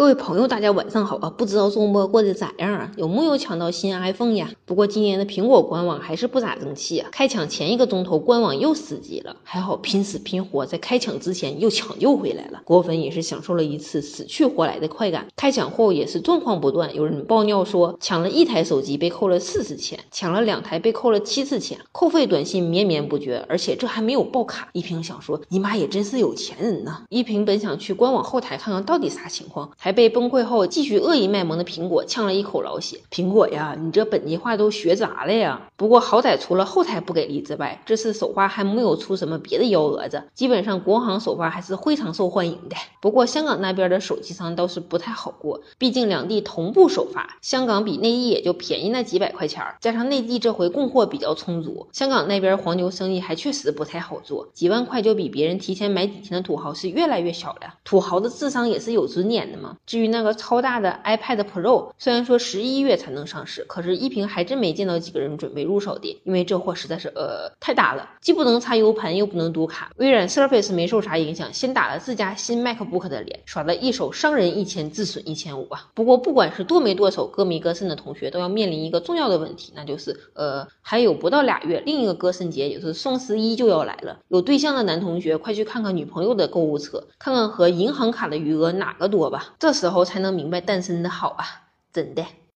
各位朋友，大家晚上好啊！不知道周末过得咋样啊？有木有抢到新 iPhone 呀？不过今年的苹果官网还是不咋争气啊！开抢前一个钟头，官网又死机了，还好拼死拼活在开抢之前又抢救回来了。果粉也是享受了一次死去活来的快感。开抢后也是状况不断，有人爆料说抢了一台手机被扣了四次钱，抢了两台被扣了七次钱，扣费短信绵绵不绝，而且这还没有爆卡。一平想说，你妈也真是有钱人呐！一平本想去官网后台看看到底啥情况，还。被崩溃后继续恶意卖萌的苹果呛了一口老血。苹果呀，你这本地话都学杂了呀？不过好歹除了后台不给力之外，这次首发还没有出什么别的幺蛾子。基本上国行首发还是非常受欢迎的。不过香港那边的手机商倒是不太好过，毕竟两地同步首发，香港比内地也就便宜那几百块钱儿，加上内地这回供货比较充足，香港那边黄牛生意还确实不太好做。几万块就比别人提前买几天的土豪是越来越小了。土豪的智商也是有尊严的嘛。至于那个超大的 iPad Pro，虽然说十一月才能上市，可是依萍还真没见到几个人准备入手的，因为这货实在是呃太大了，既不能插 U 盘，又不能读卡。微软 Surface 没受啥影响，先打了自家新 MacBook 的脸，耍了一手伤人一千，自损一千五啊。不过不管是剁没剁手，割没割肾的同学，都要面临一个重要的问题，那就是呃还有不到俩月，另一个割肾节，也就是双十一就要来了。有对象的男同学，快去看看女朋友的购物车，看看和银行卡的余额哪个多吧。这时候才能明白单身的好啊，真的。